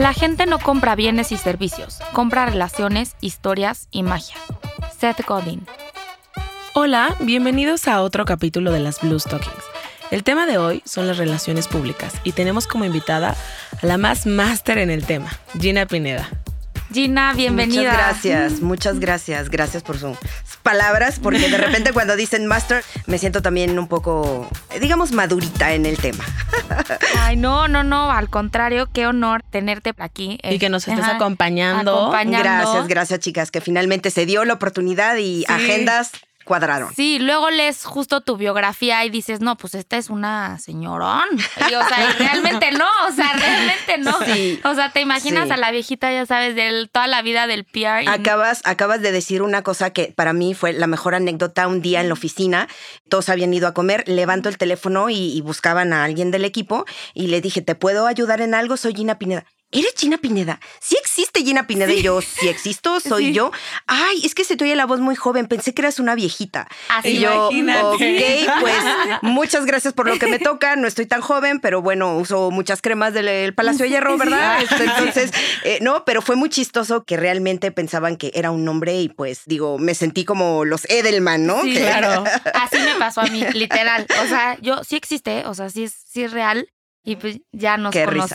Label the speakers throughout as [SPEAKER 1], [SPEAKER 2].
[SPEAKER 1] La gente no compra bienes y servicios, compra relaciones, historias y magia. Seth Godin.
[SPEAKER 2] Hola, bienvenidos a otro capítulo de las Blue Stockings. El tema de hoy son las relaciones públicas y tenemos como invitada a la más máster en el tema, Gina Pineda.
[SPEAKER 1] Gina, bienvenida.
[SPEAKER 3] Muchas gracias, muchas gracias. Gracias por sus palabras, porque de repente cuando dicen master me siento también un poco, digamos, madurita en el tema.
[SPEAKER 1] Ay, no, no, no, al contrario, qué honor tenerte aquí.
[SPEAKER 2] Y que nos estés acompañando.
[SPEAKER 1] acompañando.
[SPEAKER 3] Gracias, gracias chicas, que finalmente se dio la oportunidad y agendas cuadraron.
[SPEAKER 1] Sí, luego lees justo tu biografía y dices, no, pues esta es una señorón. Y, o sea, y realmente no, o sea, realmente no. O sea, te imaginas
[SPEAKER 3] Sí.
[SPEAKER 1] a la viejita, ya sabes, de toda la vida del PR. y-
[SPEAKER 3] Acabas, acabas de decir una cosa que para mí fue la mejor anécdota un día en la oficina. Todos habían ido a comer, levanto el teléfono y, y buscaban a alguien del equipo y le dije, ¿te puedo ayudar en algo? Soy Gina Pineda. ¿Eres Gina Pineda? Sí existe Gina Pineda. Y yo, sí existo, soy
[SPEAKER 1] Sí.
[SPEAKER 3] yo. Ay, es que se te oye la voz muy joven. Pensé que eras una viejita.
[SPEAKER 1] Así
[SPEAKER 3] y yo,
[SPEAKER 2] Imagínate.
[SPEAKER 3] ok, pues muchas gracias por lo que me toca. No estoy tan joven, pero bueno, uso muchas cremas del el Palacio de Hierro, ¿verdad? Este, entonces, eh, no, pero fue muy chistoso que realmente pensaban que era un nombre y pues digo, me sentí como los Edelman, ¿no? Que-
[SPEAKER 2] Claro.
[SPEAKER 1] Así me pasó a mí, literal. O sea, yo sí existe, o sea, sí es, sí es real y pues ya nos
[SPEAKER 3] Qué risa.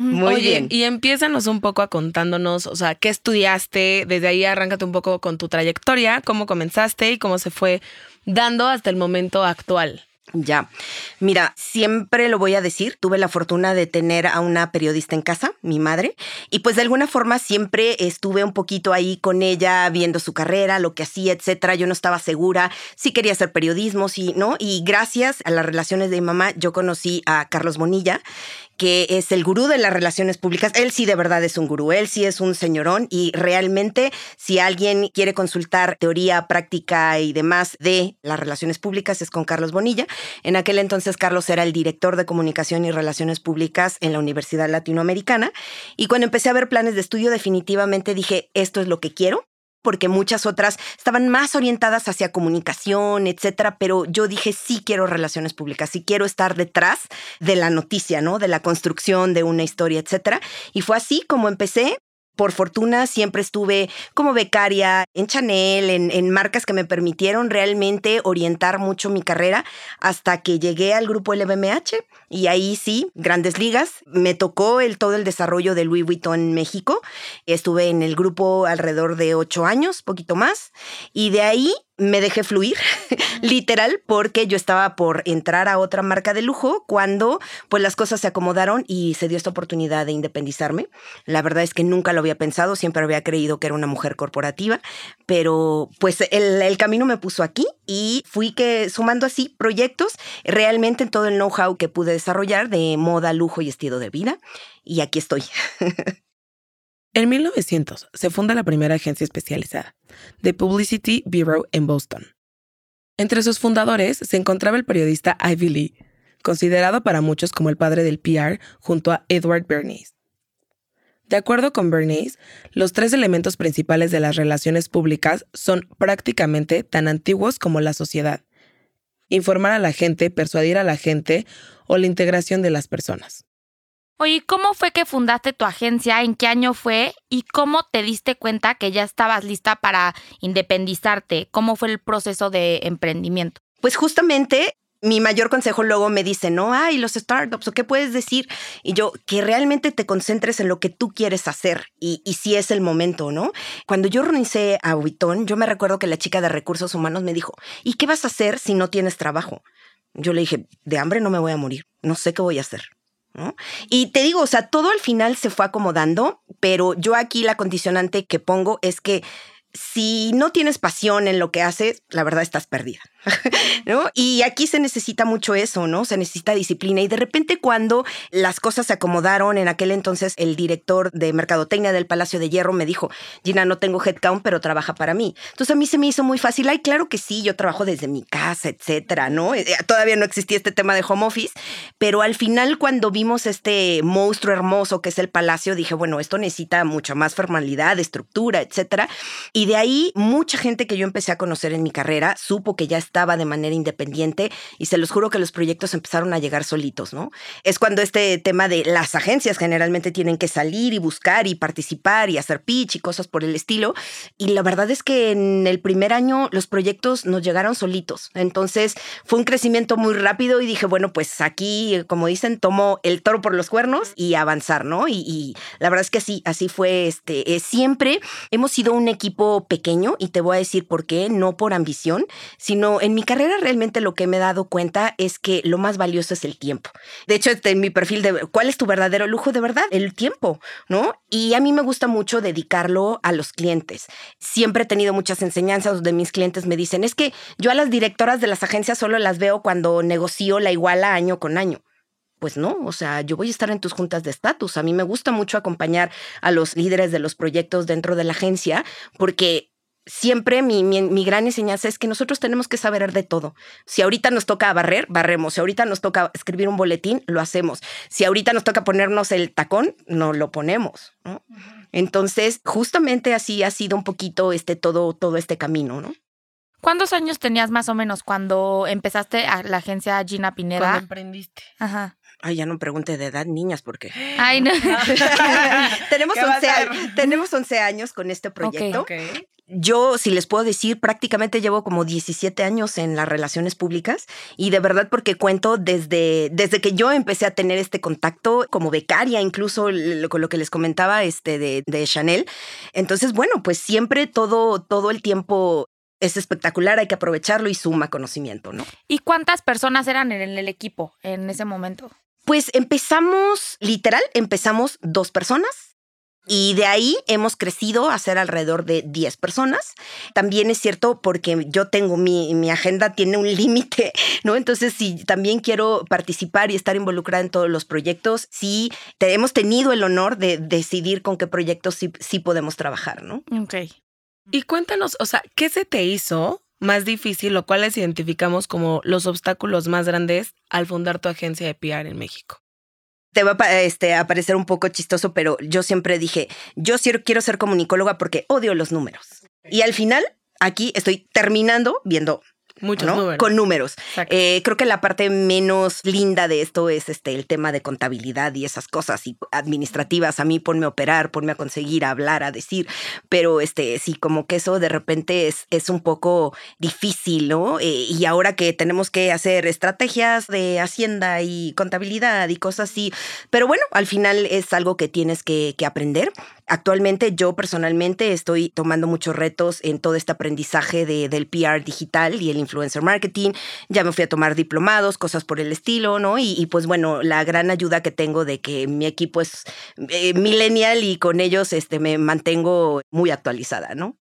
[SPEAKER 3] Muy
[SPEAKER 2] Oye,
[SPEAKER 3] bien.
[SPEAKER 2] y empiézanos un poco a contándonos, o sea, qué estudiaste, desde ahí arráncate un poco con tu trayectoria, cómo comenzaste y cómo se fue dando hasta el momento actual.
[SPEAKER 3] Ya. Mira, siempre lo voy a decir, tuve la fortuna de tener a una periodista en casa, mi madre, y pues de alguna forma siempre estuve un poquito ahí con ella viendo su carrera, lo que hacía, etcétera. Yo no estaba segura si quería hacer periodismo, si no, y gracias a las relaciones de mi mamá yo conocí a Carlos Bonilla, que es el gurú de las relaciones públicas. Él sí de verdad es un gurú, él sí es un señorón y realmente si alguien quiere consultar teoría, práctica y demás de las relaciones públicas es con Carlos Bonilla. En aquel entonces Carlos era el director de comunicación y relaciones públicas en la Universidad Latinoamericana y cuando empecé a ver planes de estudio definitivamente dije, esto es lo que quiero porque muchas otras estaban más orientadas hacia comunicación, etcétera, pero yo dije sí quiero relaciones públicas, sí quiero estar detrás de la noticia, ¿no? De la construcción de una historia, etcétera. Y fue así como empecé. Por fortuna siempre estuve como becaria en Chanel, en, marcas que me permitieron realmente orientar mucho mi carrera hasta que llegué al grupo LVMH y ahí sí, grandes ligas. Me tocó el, todo el desarrollo de Louis Vuitton México. Estuve en el grupo alrededor de ocho años, poquito más, y de ahí me dejé fluir, literal, porque yo estaba por entrar a otra marca de lujo cuando pues las cosas se acomodaron y se dio esta oportunidad de independizarme. La verdad es que nunca lo había pensado, siempre había creído que era una mujer corporativa, pero pues el, camino me puso aquí y fui que sumando así proyectos realmente en todo el know-how que pude desarrollar de moda, lujo y estilo de vida. Y aquí estoy.
[SPEAKER 2] En 1900 se funda la primera agencia especializada, The Publicity Bureau en Boston. Entre sus fundadores se encontraba el periodista Ivy Lee, considerado para muchos como el padre del PR junto a Edward Bernays. De acuerdo con Bernays, los tres elementos principales de las relaciones públicas son prácticamente tan antiguos como la sociedad. Informar a la gente, persuadir a la gente o la integración de las personas.
[SPEAKER 1] Oye, ¿cómo fue que fundaste tu agencia? ¿En qué año fue? ¿Y cómo te diste cuenta que ya estabas lista para independizarte? ¿Cómo fue el proceso de emprendimiento?
[SPEAKER 3] Pues justamente mi mayor consejo luego me dice, no, ay, los startups, ¿o qué puedes decir? Y yo, que realmente te concentres en lo que tú quieres hacer y, si es el momento, ¿no? Cuando yo organicé a Vuitton, yo me recuerdo que la chica de recursos humanos me dijo, ¿y qué vas a hacer si no tienes trabajo? Yo le dije, de hambre no me voy a morir, no sé qué voy a hacer. Y te digo, o sea, todo al final se fue acomodando, pero yo aquí la condicionante que pongo es que si no tienes pasión en lo que haces, la verdad estás perdida. ¿No? Y aquí se necesita mucho eso, ¿no? Se necesita disciplina. Y de repente cuando las cosas se acomodaron, en aquel entonces el director de Mercadotecnia del Palacio de Hierro me dijo, Gina, no tengo headcount, pero trabaja para mí. Entonces a mí se me hizo muy fácil. Ay, claro que sí, yo trabajo desde mi casa, etcétera, ¿no? Eh, Todavía no existía este tema de home office, pero al final cuando vimos este monstruo hermoso que es el Palacio, dije, bueno, esto necesita mucha más formalidad, estructura, etcétera. Y de ahí mucha gente que yo empecé a conocer en mi carrera supo que ya estaba de manera independiente y se los juro que los proyectos empezaron a llegar solitos, ¿no? Es cuando este tema de las agencias generalmente tienen que salir y buscar y participar y hacer pitch y cosas por el estilo. Y la verdad es que en el primer año los proyectos nos llegaron solitos. Entonces fue un crecimiento muy rápido y dije, bueno, pues aquí, como dicen, tomo el toro por los cuernos y avanzar, ¿no? Y, la verdad es que así, así fue. Este, eh, siempre hemos sido un equipo pequeño y te voy a decir por qué, no por ambición, sino en mi carrera realmente lo que me he dado cuenta es que lo más valioso es el tiempo. De hecho, este, en mi perfil de cuál es tu verdadero lujo de verdad, el tiempo, ¿no? Y a mí me gusta mucho dedicarlo a los clientes. Siempre he tenido muchas enseñanzas donde mis clientes me dicen, es que yo a las directoras de las agencias solo las veo cuando negocio la iguala año con año pues no, o sea, yo voy a estar en tus juntas de estatus. A mí me gusta mucho acompañar a los líderes de los proyectos dentro de la agencia porque siempre mi, mi, gran enseñanza es que nosotros tenemos que saber de todo. Si ahorita nos toca barrer, barremos. Si ahorita nos toca escribir un boletín, lo hacemos. Si ahorita nos toca ponernos el tacón, no lo ponemos. Entonces, justamente así ha sido un poquito este todo, todo este camino, ¿no?
[SPEAKER 1] ¿Cuántos años tenías más o menos cuando empezaste a la agencia Gina Pineda?
[SPEAKER 2] Cuando emprendiste.
[SPEAKER 1] Ajá.
[SPEAKER 3] Ay, ya no pregunte de edad, niñas, porque.
[SPEAKER 1] Ay, no.
[SPEAKER 3] tenemos, 11 años, tenemos 11 años con este proyecto. Yo, si les puedo decir, prácticamente llevo como 17 años en las relaciones públicas y de verdad porque cuento desde, desde que yo empecé a tener este contacto como becaria, incluso con lo que les comentaba este de, de Chanel. Entonces, bueno, pues siempre todo, todo el tiempo es espectacular, hay que aprovecharlo y suma conocimiento, ¿no?
[SPEAKER 1] ¿Y cuántas personas eran en el equipo en ese momento?
[SPEAKER 3] Pues empezamos, literal, empezamos dos personas. Y de ahí hemos crecido a ser alrededor de 10 personas. También es cierto porque yo tengo mi, mi agenda, tiene un límite, ¿no? Entonces, si también quiero participar y estar involucrada en todos los proyectos, sí hemos tenido el honor de decidir con qué proyectos sí, sí podemos trabajar, ¿no?
[SPEAKER 1] Ok.
[SPEAKER 2] Y cuéntanos, o sea, ¿qué se te hizo más difícil o cuáles identificamos como los obstáculos más grandes al fundar tu agencia de PR en México?
[SPEAKER 3] Te va a este, parecer un poco chistoso, pero yo siempre dije, yo quiero ser comunicóloga porque odio los números. Y al final, aquí estoy terminando viendo
[SPEAKER 2] Muchos números.
[SPEAKER 3] Con números. Eh, creo que la parte menos linda de esto es este, el tema de contabilidad y esas cosas y administrativas. A mí ponme a operar, ponme a conseguir, a hablar, a decir. Pero este, sí, como que eso de repente es, es un poco difícil, ¿no? Eh, y ahora que tenemos que hacer estrategias de hacienda y contabilidad y cosas así. Pero bueno, al final es algo que tienes que, que aprender. Actualmente yo personalmente estoy tomando muchos retos en todo este aprendizaje de, del PR digital y el influencer marketing. Ya me fui a tomar diplomados, cosas por el estilo, ¿no? Y, pues bueno, la gran ayuda que tengo de que mi equipo es eh, millennial y con ellos este, me mantengo muy actualizada, ¿no?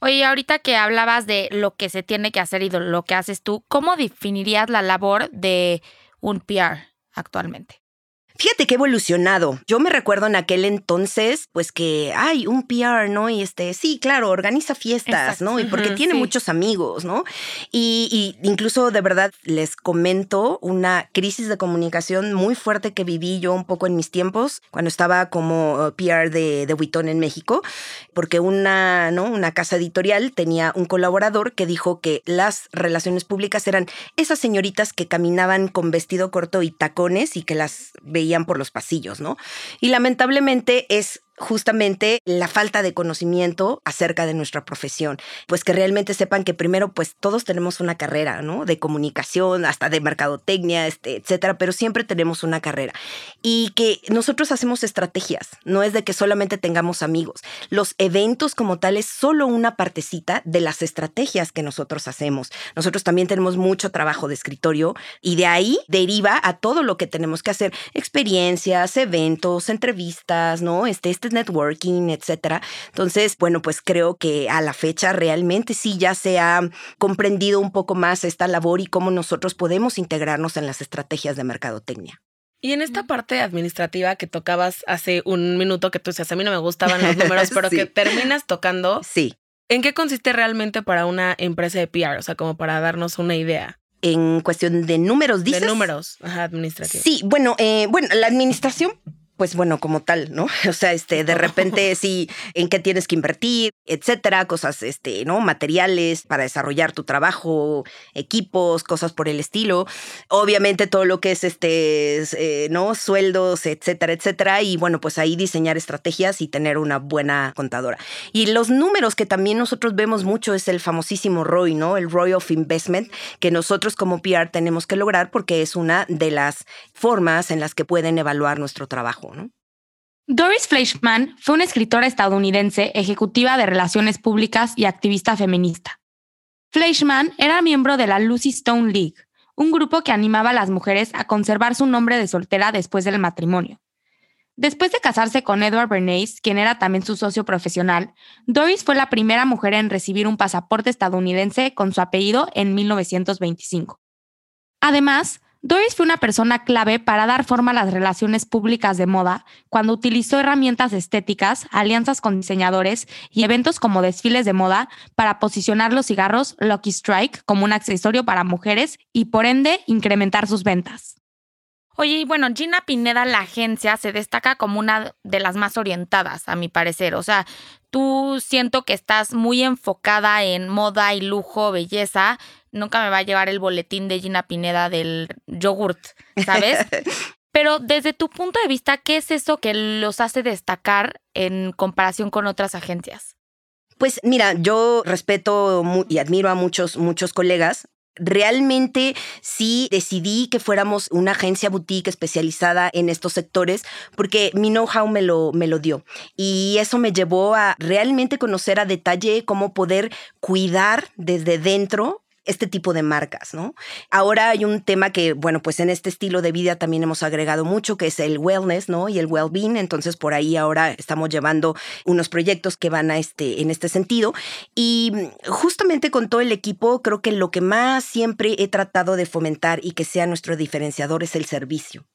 [SPEAKER 1] Oye, ahorita que hablabas de lo que se tiene que hacer y de lo que haces tú, ¿cómo definirías la labor de un PR actualmente?
[SPEAKER 3] Fíjate que he evolucionado. Yo me recuerdo en aquel entonces, pues que hay un PR, ¿no? Y este, sí, claro, organiza fiestas, ¿no? Y porque tiene muchos amigos, ¿no? Y, incluso de verdad les comento una crisis de comunicación muy fuerte que viví yo un poco en mis tiempos, cuando estaba como uh, PR de, de Vuitton en México, porque una, ¿no? Una casa editorial tenía un colaborador que dijo que las relaciones públicas eran esas señoritas que caminaban con vestido corto y tacones y que las veían por los pasillos, ¿no? Y lamentablemente es justamente la falta de conocimiento acerca de nuestra profesión, pues que realmente sepan que primero pues todos tenemos una carrera, ¿no? De comunicación, hasta de mercadotecnia, este, etcétera, pero siempre tenemos una carrera y que nosotros hacemos estrategias, no es de que solamente tengamos amigos. Los eventos como tal es solo una partecita de las estrategias que nosotros hacemos. Nosotros también tenemos mucho trabajo de escritorio y de ahí deriva a todo lo que tenemos que hacer, experiencias, eventos, entrevistas, ¿no? Este, este networking, etcétera. Entonces, bueno, pues creo que a la fecha realmente sí ya se ha comprendido un poco más esta labor y cómo nosotros podemos integrarnos en las estrategias de mercadotecnia.
[SPEAKER 2] Y en esta parte administrativa que tocabas hace un minuto que tú decías, a mí no me gustaban los números, pero que terminas tocando.
[SPEAKER 3] Sí.
[SPEAKER 2] ¿En qué consiste realmente para una empresa de PR? O sea, como para darnos una idea.
[SPEAKER 3] En cuestión de números, dices.
[SPEAKER 2] De números, ajá, administrativos.
[SPEAKER 3] Sí, bueno, eh, bueno, la administración pues bueno, como tal, ¿no? O sea, este, de repente sí, en qué tienes que invertir, etcétera, cosas, este, ¿no? Materiales para desarrollar tu trabajo, equipos, cosas por el estilo. Obviamente todo lo que es, este, eh, ¿no? Sueldos, etcétera, etcétera. Y bueno, pues ahí diseñar estrategias y tener una buena contadora. Y los números que también nosotros vemos mucho es el famosísimo ROI, ¿no? El ROI of Investment, que nosotros como PR tenemos que lograr porque es una de las formas en las que pueden evaluar nuestro trabajo.
[SPEAKER 1] Doris Fleischman fue una escritora estadounidense, ejecutiva de relaciones públicas y activista feminista. Fleischman era miembro de la Lucy Stone League, un grupo que animaba a las mujeres a conservar su nombre de soltera después del matrimonio. Después de casarse con Edward Bernays, quien era también su socio profesional, Doris fue la primera mujer en recibir un pasaporte estadounidense con su apellido en 1925. Además, Doris fue una persona clave para dar forma a las relaciones públicas de moda cuando utilizó herramientas estéticas, alianzas con diseñadores y eventos como desfiles de moda para posicionar los cigarros Lucky Strike como un accesorio para mujeres y por ende incrementar sus ventas. Oye, y bueno, Gina Pineda, la agencia, se destaca como una de las más orientadas, a mi parecer. O sea, tú siento que estás muy enfocada en moda y lujo, belleza, nunca me va a llevar el boletín de Gina Pineda del yogurt, ¿sabes? Pero desde tu punto de vista, ¿qué es eso que los hace destacar en comparación con otras agencias?
[SPEAKER 3] Pues mira, yo respeto y admiro a muchos, muchos colegas. Realmente sí decidí que fuéramos una agencia boutique especializada en estos sectores porque mi know-how me lo, me lo dio. Y eso me llevó a realmente conocer a detalle cómo poder cuidar desde dentro este tipo de marcas, ¿no? Ahora hay un tema que, bueno, pues en este estilo de vida también hemos agregado mucho, que es el wellness, ¿no? Y el well-being. Entonces, por ahí ahora estamos llevando unos proyectos que van a este, en este sentido. Y justamente con todo el equipo, creo que lo que más siempre he tratado de fomentar y que sea nuestro diferenciador es el servicio.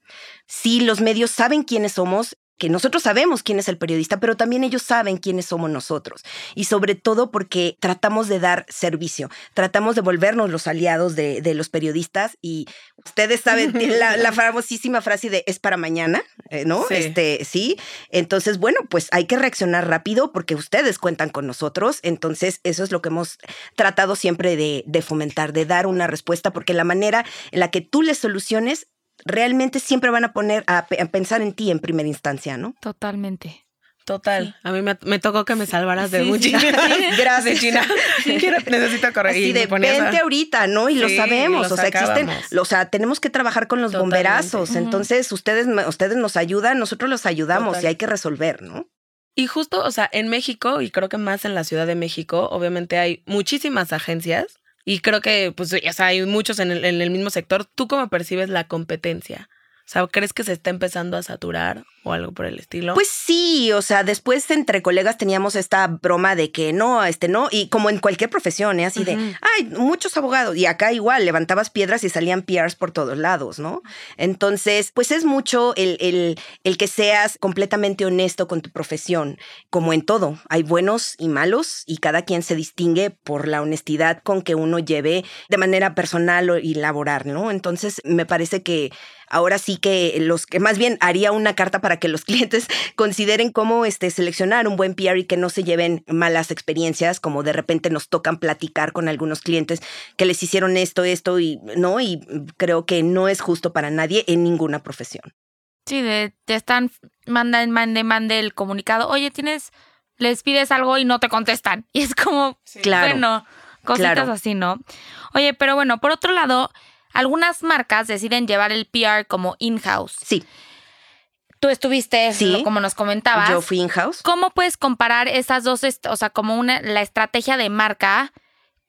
[SPEAKER 3] Si los medios saben quiénes somos, que nosotros sabemos quién es el periodista, pero también ellos saben quiénes somos nosotros. Y sobre todo porque tratamos de dar servicio, tratamos de volvernos los aliados de, los periodistas y ustedes saben la, famosísima frase de es para mañana, eh, ¿no? Sí. Este, sí. Entonces, bueno, pues hay que reaccionar rápido porque ustedes cuentan con nosotros. Entonces, eso es lo que hemos tratado siempre de, de fomentar, de dar una respuesta, porque la manera en la que tú les soluciones realmente siempre van a poner a, pensar en ti en primera instancia, ¿no?
[SPEAKER 1] Totalmente.
[SPEAKER 2] Total. A mí me, tocó que me salvaras de mucho.
[SPEAKER 3] Gracias, China.
[SPEAKER 2] necesito correr.
[SPEAKER 3] y de vente ahorita, ¿no? Y lo sabemos. o sea, existen. O sea, tenemos que trabajar con los bomberazos. Entonces, ustedes, ustedes nos ayudan, nosotros los ayudamos y hay que resolver, ¿no?
[SPEAKER 2] Y justo, o sea, en México, y creo que más en la Ciudad de México, obviamente hay muchísimas agencias y creo que, pues, o hay muchos en el, en el mismo sector. ¿Tú cómo percibes la competencia? O sea, ¿crees que se está empezando a saturar o algo por el estilo?
[SPEAKER 3] Pues sí, o sea, después entre colegas teníamos esta broma de que no, este no, y como en cualquier profesión, ¿eh? así de, ay, muchos abogados, y acá igual, levantabas piedras y salían PRs por todos lados, ¿no? Entonces, pues es mucho el, el, el que seas completamente honesto con tu profesión, como en todo, hay buenos y malos, y cada quien se distingue por la honestidad con que uno lleve de manera personal y laboral, ¿no? Entonces, me parece que ahora sí que los que más bien haría una carta para que los clientes consideren cómo este, seleccionar un buen PR y que no se lleven malas experiencias, como de repente nos tocan platicar con algunos clientes que les hicieron esto, esto y no, y creo que no es justo para nadie en ninguna profesión.
[SPEAKER 1] Sí, de, te están mandando, mande, mande el comunicado, oye, tienes, les pides algo y no te contestan. Y es como, claro, bueno, cositas así, ¿no? Oye, pero bueno, por otro lado, algunas marcas deciden llevar el PR como in-house.
[SPEAKER 3] Sí.
[SPEAKER 1] Tú estuviste, sí, como nos comentabas.
[SPEAKER 3] Yo fui in-house.
[SPEAKER 1] ¿Cómo puedes comparar esas dos, o sea, como una, la estrategia de marca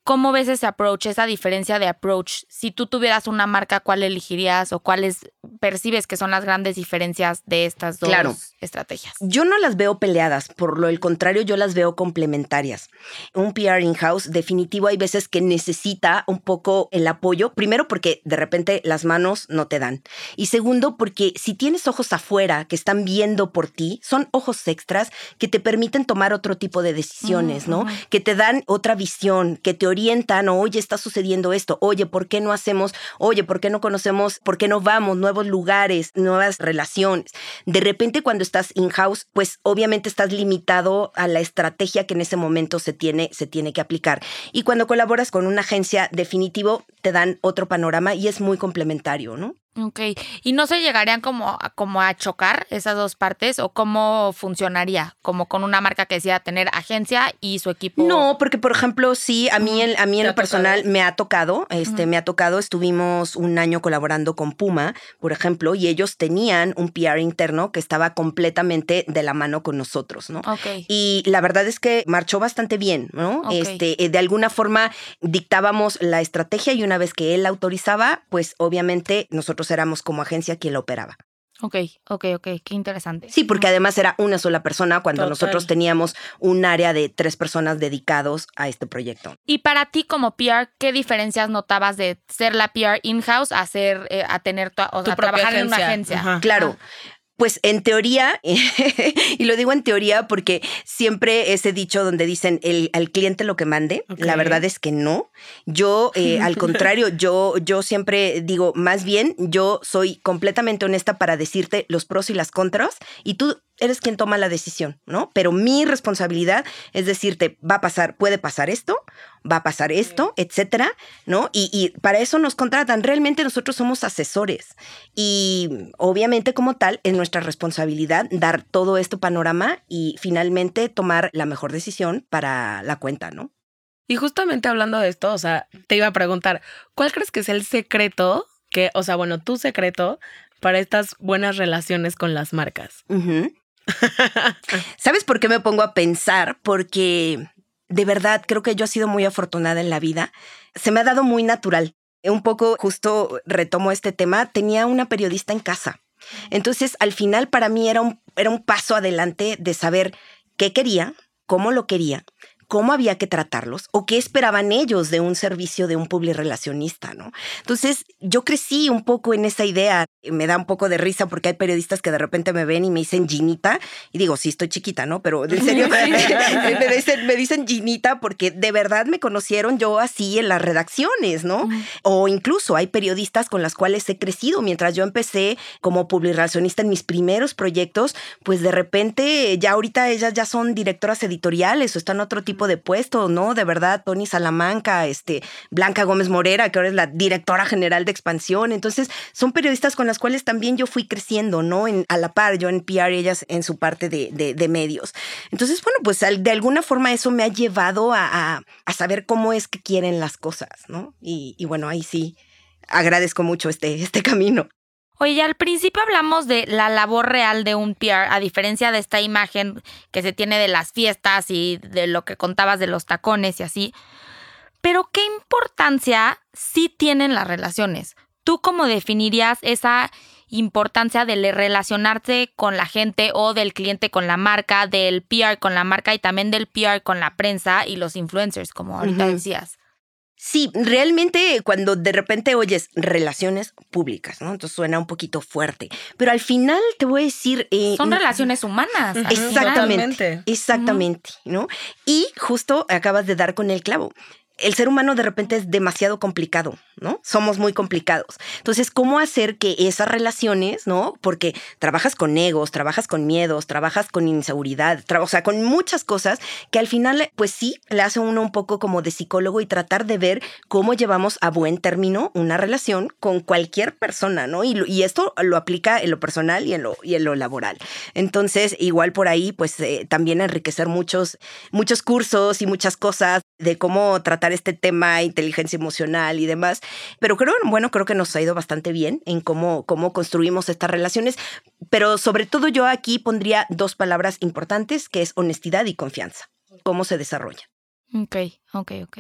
[SPEAKER 1] ¿Cómo ves ese approach, esa diferencia de approach? Si tú tuvieras una marca, ¿cuál elegirías o cuáles percibes que son las grandes diferencias de estas dos estrategias?
[SPEAKER 3] Yo no las veo peleadas, por lo el contrario, yo las veo complementarias. Un PR in-house definitivo hay veces que necesita un poco el apoyo, primero porque de repente las manos no te dan y segundo porque si tienes ojos afuera que están viendo por ti, son ojos extras que te permiten tomar otro tipo de decisiones, ¿no? Que te dan otra visión, que te orientan, oye, está sucediendo esto, oye, ¿por qué no hacemos, oye, ¿por qué no conocemos, por qué no vamos, nuevos lugares, nuevas relaciones? De repente cuando estás in-house, pues obviamente estás limitado a la estrategia que en ese momento se tiene, se tiene que aplicar. Y cuando colaboras con una agencia, definitivo, te dan otro panorama y es muy complementario, ¿no?
[SPEAKER 1] Ok, ¿y no se llegarían como, como a chocar esas dos partes o cómo funcionaría? Como con una marca que decía tener agencia y su equipo.
[SPEAKER 3] No, porque por ejemplo, sí, a mí, a mí en lo personal me ha tocado, este, me ha tocado, estuvimos un año colaborando con Puma, por ejemplo, y ellos tenían un PR interno que estaba completamente de la mano con nosotros, ¿no?
[SPEAKER 1] Ok.
[SPEAKER 3] Y la verdad es que marchó bastante bien, ¿no? Este, eh, de alguna forma dictábamos la estrategia y una vez que él la autorizaba, pues obviamente nosotros éramos como agencia quien lo operaba.
[SPEAKER 1] Ok, ok, ok, qué interesante.
[SPEAKER 3] Sí, porque además era una sola persona cuando nosotros teníamos un área de tres personas dedicados a este proyecto.
[SPEAKER 1] Y para ti como PR, ¿qué diferencias notabas de ser la PR in-house a ser, eh, a tener, o sea, trabajar en una agencia?
[SPEAKER 3] Claro. Pues en teoría, y lo digo en teoría porque siempre ese dicho donde dicen el, al cliente lo que mande, la verdad es que no. Yo, eh, al contrario, yo, yo siempre digo, más bien, yo soy completamente honesta para decirte los pros y las contras y tú eres quien toma la decisión, ¿no? Pero mi responsabilidad es decirte, va a pasar, puede pasar esto, va a pasar esto, etcétera, ¿no? Y, para eso nos contratan. Realmente nosotros somos asesores y obviamente como tal es nuestra responsabilidad dar todo este panorama y finalmente tomar la mejor decisión para la cuenta, ¿no?
[SPEAKER 2] Y justamente hablando de esto, o sea, te iba a preguntar, ¿cuál crees que es el secreto que, o sea, bueno, tu secreto para estas buenas relaciones con las marcas?
[SPEAKER 3] ¿Sabes por qué me pongo a pensar? Porque de verdad creo que yo he sido muy afortunada en la vida. Se me ha dado muy natural. Un poco justo retomo este tema. Tenía una periodista en casa. Entonces, al final para mí era un, era un paso adelante de saber qué quería, cómo lo quería, cómo había que tratarlos o qué esperaban ellos de un servicio de un public relacionista, ¿no? Entonces, yo crecí un poco en esa idea. Me da un poco de risa porque hay periodistas que de repente me ven y me dicen Ginita y digo, sí, estoy chiquita, ¿no? Pero en serio me, dicen, me dicen Ginita porque de verdad me conocieron yo así en las redacciones, ¿no? O incluso hay periodistas con las cuales he crecido mientras yo empecé como public relacionista en mis primeros proyectos, pues de repente ya ahorita ellas ya son directoras editoriales o están otro tipo de puesto, ¿no? De verdad, Tony Salamanca, este, Blanca Gómez Morera, que ahora es la directora general de expansión. Entonces, son periodistas con las cuales también yo fui creciendo, ¿no? En, a la par, yo en PR, ellas en su parte de, de, medios. Entonces, bueno, pues de alguna forma eso me ha llevado a, a, saber cómo es que quieren las cosas, ¿no? Y, y bueno, ahí sí agradezco mucho este, este camino.
[SPEAKER 1] Oye, al principio hablamos de la labor real de un PR, a diferencia de esta imagen que se tiene de las fiestas y de lo que contabas de los tacones y así. Pero ¿qué importancia sí tienen las relaciones? ¿Tú cómo definirías esa importancia de relacionarse con la gente o del cliente con la marca, del PR con la marca y también del PR con la prensa y los influencers, como ahorita decías?
[SPEAKER 3] Sí, realmente cuando de repente oyes relaciones públicas, ¿no? Entonces suena un poquito fuerte. Pero al final te voy a decir.
[SPEAKER 1] Eh, Son relaciones humanas.
[SPEAKER 3] Exactamente. Exactamente, ¿no? Y justo acabas de dar con el clavo el ser humano de repente es demasiado complicado, ¿no? Somos muy complicados. Entonces, ¿cómo hacer que esas relaciones, ¿no? Porque trabajas con egos, trabajas con miedos, trabajas con inseguridad, o sea, con muchas cosas que al final, pues sí, le hace uno un poco como de psicólogo y tratar de ver cómo llevamos a buen término una relación con cualquier persona, ¿no? Y, esto lo aplica en lo personal y en lo, y en lo laboral. Entonces, igual por ahí, pues eh, también enriquecer muchos, muchos cursos y muchas cosas de cómo tratar este tema, inteligencia emocional y demás. Pero creo, bueno, creo que nos ha ido bastante bien en cómo, cómo construimos estas relaciones. Pero sobre todo yo aquí pondría dos palabras importantes, que es honestidad y confianza. Cómo se desarrolla.
[SPEAKER 1] Ok, ok, ok.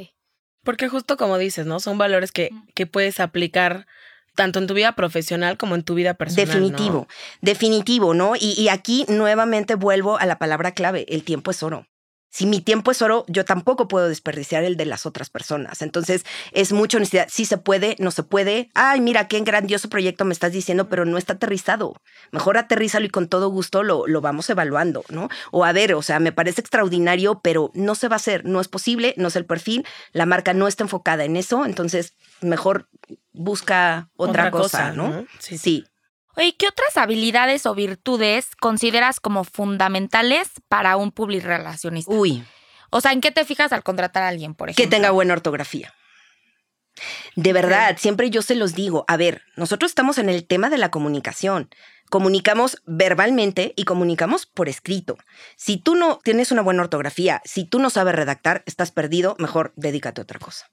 [SPEAKER 2] Porque justo como dices, ¿no? Son valores que, que puedes aplicar tanto en tu vida profesional como en tu vida personal.
[SPEAKER 3] Definitivo, definitivo, ¿no? Y, y, aquí nuevamente vuelvo a la palabra clave, el tiempo es oro. Si mi tiempo es oro, yo tampoco puedo desperdiciar el de las otras personas. Entonces, es mucha honestidad. Sí se puede, no se puede. Ay, mira, qué grandioso proyecto me estás diciendo, pero no está aterrizado. Mejor aterrízalo y con todo gusto lo, lo vamos evaluando, ¿no? O a ver, o sea, me parece extraordinario, pero no se va a hacer, no es posible, no es el perfil, la marca no está enfocada en eso, entonces mejor busca otra, cosa, ¿no?
[SPEAKER 2] Sí.
[SPEAKER 3] sí.
[SPEAKER 1] Oye, ¿qué otras habilidades o virtudes consideras como fundamentales para un public relacionista?
[SPEAKER 3] Uy.
[SPEAKER 1] O sea, ¿en qué te fijas al contratar a alguien, por ejemplo?
[SPEAKER 3] Que tenga buena ortografía. De verdad, siempre yo se los digo, a ver, nosotros estamos en el tema de la comunicación. Comunicamos verbalmente y comunicamos por escrito. Si tú no tienes una buena ortografía, si tú no sabes redactar, estás perdido, mejor dedícate a otra cosa.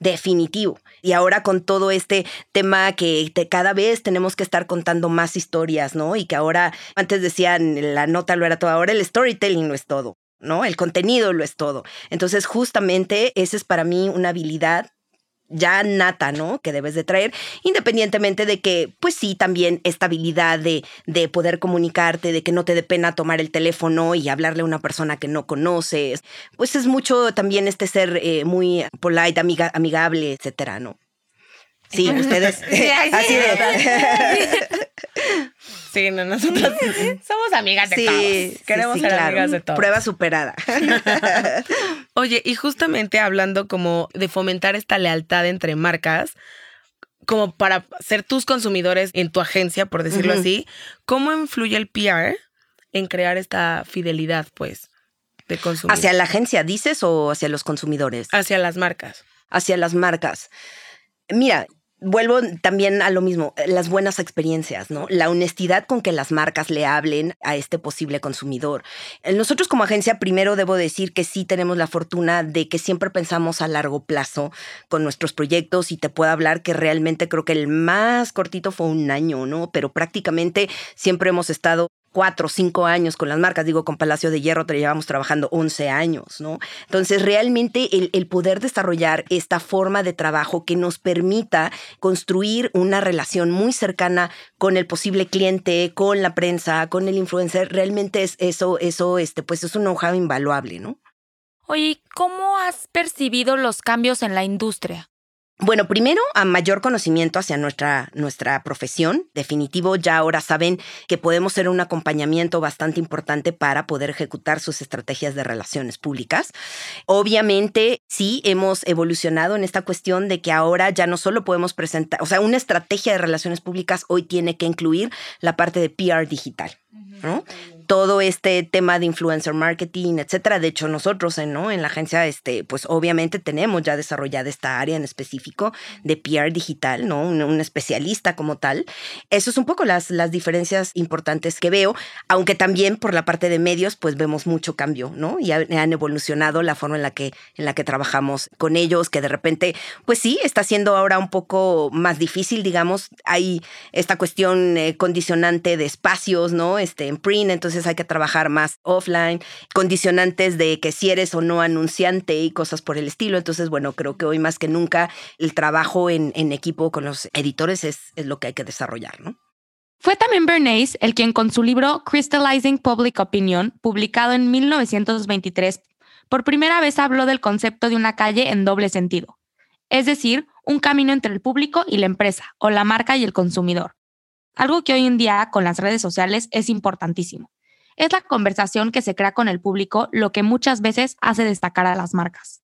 [SPEAKER 3] Definitivo. Y ahora con todo este tema que cada vez tenemos que estar contando más historias, ¿no? Y que ahora, antes decían, la nota lo era todo, ahora el storytelling lo es todo, ¿no? El contenido lo es todo. Entonces, justamente, esa es para mí una habilidad ya nata, ¿no? Que debes de traer, independientemente de que, pues sí, también esta habilidad de, de poder comunicarte, de que no te dé pena tomar el teléfono y hablarle a una persona que no conoces, pues es mucho también este ser eh, muy polite, amiga, amigable, etcétera, ¿no? Sí, ustedes.
[SPEAKER 1] Sí,
[SPEAKER 3] así de.
[SPEAKER 2] Sí, no, nosotros somos amigas de
[SPEAKER 3] Sí,
[SPEAKER 2] todos. Queremos
[SPEAKER 3] sí,
[SPEAKER 2] ser
[SPEAKER 3] claro.
[SPEAKER 2] amigas de todos.
[SPEAKER 3] Prueba superada.
[SPEAKER 2] Oye, y justamente hablando como de fomentar esta lealtad entre marcas, como para ser tus consumidores en tu agencia, por decirlo así, ¿cómo influye el PR en crear esta fidelidad, pues, de consumidor?
[SPEAKER 3] ¿Hacia la agencia dices o hacia los consumidores?
[SPEAKER 2] hacia las marcas.
[SPEAKER 3] hacia las marcas. Mira, vuelvo también a lo mismo, las buenas experiencias, ¿no? La honestidad con que las marcas le hablen a este posible consumidor. Eh, Nosotros como agencia, primero debo decir que sí tenemos la fortuna de que siempre pensamos a largo plazo con nuestros proyectos y te puedo hablar que realmente creo que el más cortito fue un año, ¿no? Pero prácticamente siempre hemos estado cuatro o cinco años con las marcas. Digo, con Palacio de Hierro te llevamos trabajando 11 años, ¿no? Entonces, realmente el, el poder desarrollar esta forma de trabajo que nos permita construir una relación muy cercana con el posible cliente, con la prensa, con el influencer, realmente es eso, eso, este, pues es un know-how invaluable, ¿no?
[SPEAKER 1] Oye, ¿cómo has percibido los cambios en la industria?
[SPEAKER 3] Bueno, primero, a mayor conocimiento hacia nuestra, nuestra profesión. Definitivo, ya ahora saben que podemos ser un acompañamiento bastante importante para poder ejecutar sus estrategias de relaciones públicas. Obviamente, sí, hemos evolucionado en esta cuestión de que ahora ya no solo podemos presentar, o sea, una estrategia de relaciones públicas hoy tiene que incluir la parte de PR digital. ¿no? Todo este tema de influencer marketing, etcétera. De hecho, nosotros en, ¿no? en la agencia, este, pues obviamente tenemos ya desarrollada esta área en específico de PR digital, ¿no? Un, un especialista como tal. Eso es un poco las, las diferencias importantes que veo, aunque también por la parte de medios, pues vemos mucho cambio, ¿no? Y ha- han evolucionado la forma en la que, en la que trabajamos con ellos, que de repente, pues sí, está siendo ahora un poco más difícil, digamos. Hay esta cuestión eh, condicionante de espacios, ¿no? Este, en print, entonces hay que trabajar más offline, condicionantes de que si eres o no anunciante y cosas por el estilo. Entonces, bueno, creo que hoy más que nunca el trabajo en, equipo con los editores es, es lo que hay que desarrollar, ¿no?
[SPEAKER 1] Fue también Bernays el quien con su libro Crystallizing Public Opinion, publicado en 1923, por primera vez habló del concepto de una calle en doble sentido, es decir, un camino entre el público y la empresa, o la marca y el consumidor. Algo que hoy en día con las redes sociales es importantísimo. Es la conversación que se crea con el público lo que muchas veces hace destacar a las marcas.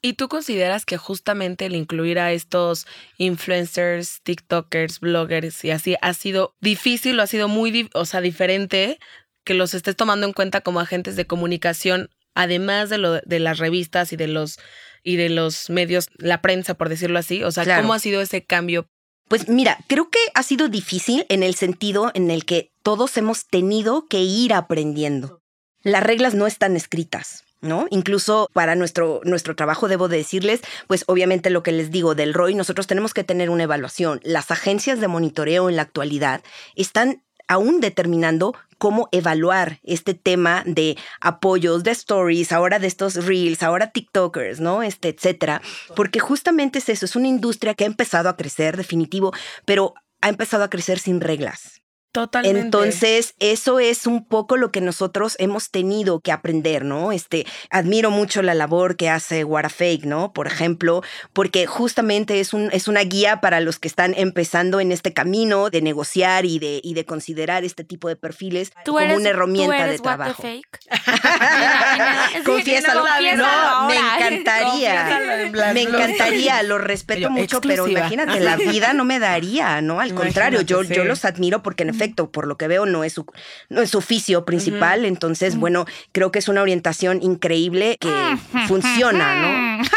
[SPEAKER 2] ¿Y tú consideras que justamente el incluir a estos influencers, TikTokers, bloggers y así ha sido difícil o ha sido muy, o sea, diferente que los estés tomando en cuenta como agentes de comunicación, además de lo de las revistas y de los y de los medios, la prensa, por decirlo así? O sea,
[SPEAKER 3] Claro.
[SPEAKER 2] ¿cómo ha sido ese cambio?
[SPEAKER 3] Pues mira, creo que ha sido difícil en el sentido en el que todos hemos tenido que ir aprendiendo. Las reglas no están escritas. ¿No? Incluso para nuestro, nuestro trabajo debo de decirles, pues obviamente lo que les digo del ROI, nosotros tenemos que tener una evaluación. Las agencias de monitoreo en la actualidad están aún determinando cómo evaluar este tema de apoyos, de stories, ahora de estos reels, ahora TikTokers, ¿no? Este, etcétera. Porque justamente es eso, es una industria que ha empezado a crecer, definitivo, pero ha empezado a crecer sin reglas.
[SPEAKER 2] Totalmente.
[SPEAKER 3] Entonces, eso es un poco lo que nosotros hemos tenido que aprender, ¿no? Este, admiro mucho la labor que hace What a Fake, ¿no? Por ejemplo, porque justamente es, un, es una guía para los que están empezando en este camino de negociar y de, y de considerar este tipo de perfiles como una herramienta de trabajo. Confiésalo. No, me encantaría. Me encantaría, lo respeto mucho, pero imagínate, la vida no me daría, ¿no? Al contrario, yo, yo los admiro porque en efecto por lo que veo, no es su, no es su oficio principal. Entonces, bueno, creo que es una orientación increíble que funciona, ¿no?